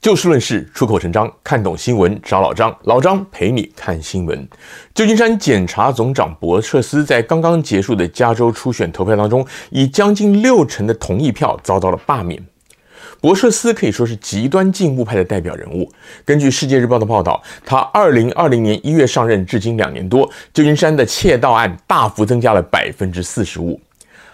就事论事，出口成章，看懂新闻找老张，老张陪你看新闻。旧金山检察总长博彻斯在刚刚结束的加州初选投票当中，以将近六成的同意票遭到了罢免。博彻斯可以说是极端进步派的代表人物。根据《世界日报》的报道，他二零二零年一月上任至今两年多，旧金山的窃盗案大幅增加了百分之四十五。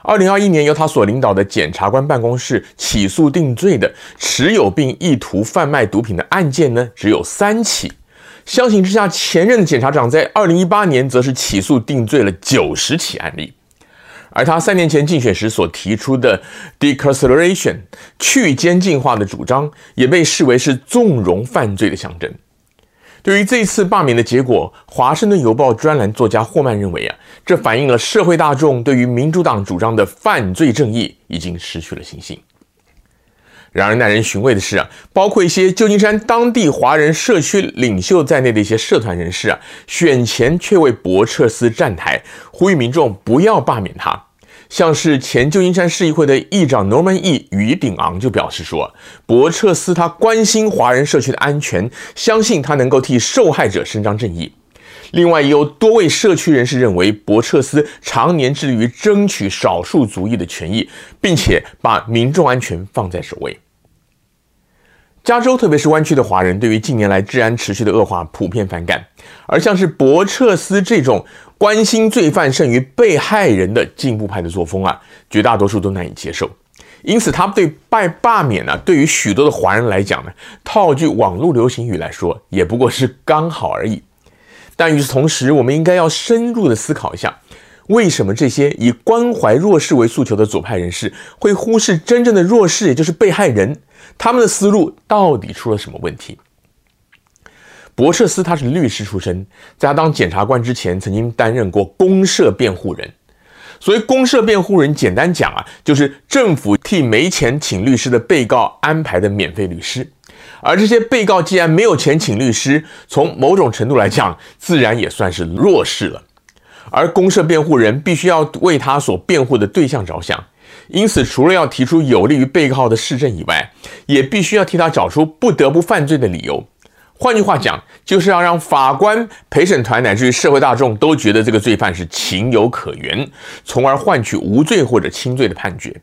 二零二一年，由他所领导的检察官办公室起诉定罪的持有并意图贩卖毒品的案件呢，只有三起。相形之下，前任检察长在二零一八年则是起诉定罪了九十起案例。而他三年前竞选时所提出的 decarceration 去监禁化的主张，也被视为是纵容犯罪的象征。对于这次罢免的结果，《华盛顿邮报》专栏作家霍曼认为啊，这反映了社会大众对于民主党主张的犯罪正义已经失去了信心。然而，耐人寻味的是啊，包括一些旧金山当地华人社区领袖在内的一些社团人士啊，选前却为博彻斯站台，呼吁民众不要罢免他。像是前旧金山市议会的议长 Norman E. 于鼎昂就表示说，伯彻斯他关心华人社区的安全，相信他能够替受害者伸张正义。另外，也有多位社区人士认为，伯彻斯常年致力于争取少数族裔的权益，并且把民众安全放在首位。加州，特别是湾区的华人，对于近年来治安持续的恶化普遍反感，而像是博彻斯这种。关心罪犯胜于被害人的进步派的作风啊，绝大多数都难以接受。因此，他对拜罢免呢、对于许多的华人来讲呢，套句网络流行语来说，也不过是刚好而已。但与此同时，我们应该要深入的思考一下，为什么这些以关怀弱势为诉求的左派人士会忽视真正的弱势，也就是被害人？他们的思路到底出了什么问题？博彻斯他是律师出身，在他当检察官之前，曾经担任过公社辩护人。所谓公社辩护人，简单讲啊，就是政府替没钱请律师的被告安排的免费律师。而这些被告既然没有钱请律师，从某种程度来讲，自然也算是弱势了。而公社辩护人必须要为他所辩护的对象着想，因此除了要提出有利于被告的事证以外，也必须要替他找出不得不犯罪的理由。换句话讲，就是要让法官、陪审团乃至于社会大众都觉得这个罪犯是情有可原，从而换取无罪或者轻罪的判决。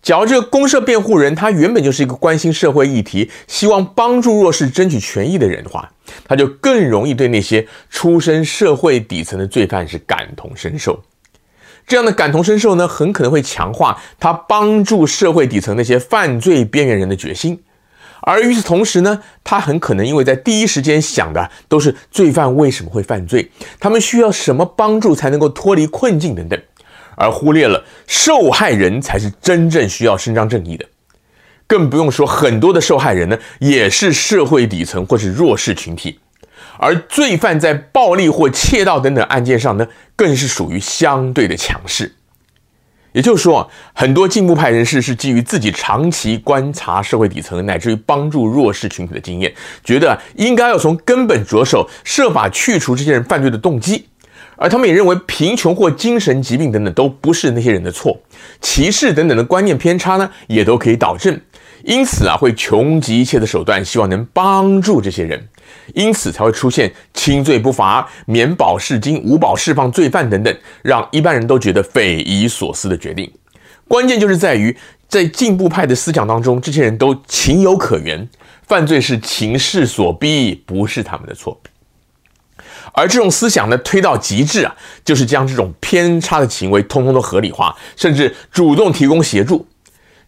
假如这个公社辩护人他原本就是一个关心社会议题、希望帮助弱势争取权益的人的话，他就更容易对那些出身社会底层的罪犯是感同身受。这样的感同身受呢，很可能会强化他帮助社会底层那些犯罪边缘人的决心。而与此同时呢，他很可能因为在第一时间想的都是罪犯为什么会犯罪，他们需要什么帮助才能够脱离困境等等，而忽略了受害人才是真正需要伸张正义的。更不用说很多的受害人呢，也是社会底层或是弱势群体，而罪犯在暴力或窃盗等等案件上呢，更是属于相对的强势。也就是说，很多进步派人士是基于自己长期观察社会底层，乃至于帮助弱势群体的经验，觉得应该要从根本着手，设法去除这些人犯罪的动机。而他们也认为，贫穷或精神疾病等等都不是那些人的错，歧视等等的观念偏差呢，也都可以导正。因此啊，会穷极一切的手段，希望能帮助这些人，因此才会出现轻罪不罚、免保释金、无保释放罪犯等等，让一般人都觉得匪夷所思的决定。关键就是在于，在进步派的思想当中，这些人都情有可原，犯罪是情势所逼，不是他们的错。而这种思想呢，推到极致啊，就是将这种偏差的行为通通都合理化，甚至主动提供协助。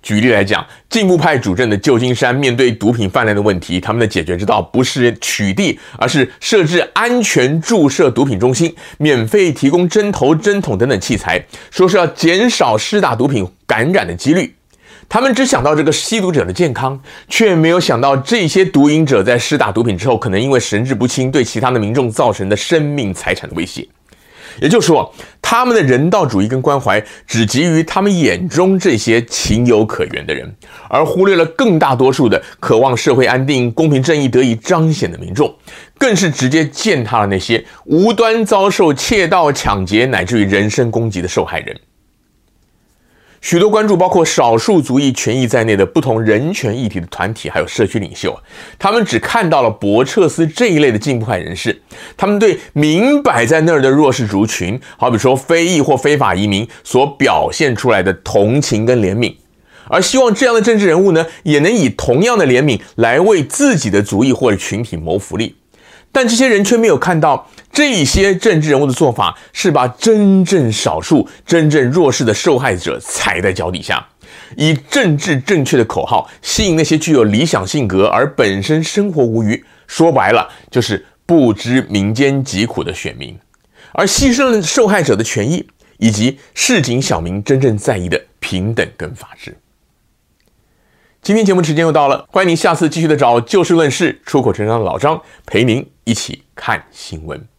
举例来讲，进步派主政的旧金山面对毒品泛滥的问题，他们的解决之道不是取缔，而是设置安全注射毒品中心，免费提供针头、针筒等等器材，说是要减少施打毒品感染的几率。他们只想到这个吸毒者的健康，却没有想到这些毒瘾者在施打毒品之后，可能因为神志不清，对其他的民众造成的生命财产的威胁。也就是说，他们的人道主义跟关怀只急于他们眼中这些情有可原的人，而忽略了更大多数的渴望社会安定、公平正义得以彰显的民众，更是直接践踏了那些无端遭受窃盗、抢劫乃至于人身攻击的受害人。许多关注包括少数族裔权益在内的不同人权议题的团体，还有社区领袖，他们只看到了博彻斯这一类的进步派人士，他们对明摆在那儿的弱势族群，好比说非裔或非法移民所表现出来的同情跟怜悯，而希望这样的政治人物呢，也能以同样的怜悯来为自己的族裔或者群体谋福利。但这些人却没有看到，这些政治人物的做法是把真正少数、真正弱势的受害者踩在脚底下，以政治正确的口号吸引那些具有理想性格而本身生活无虞，说白了就是不知民间疾苦的选民，而牺牲了受害者的权益以及市井小民真正在意的平等跟法治。今天节目时间又到了，欢迎您下次继续的找就事论事、出口成章的老张陪您一起看新闻。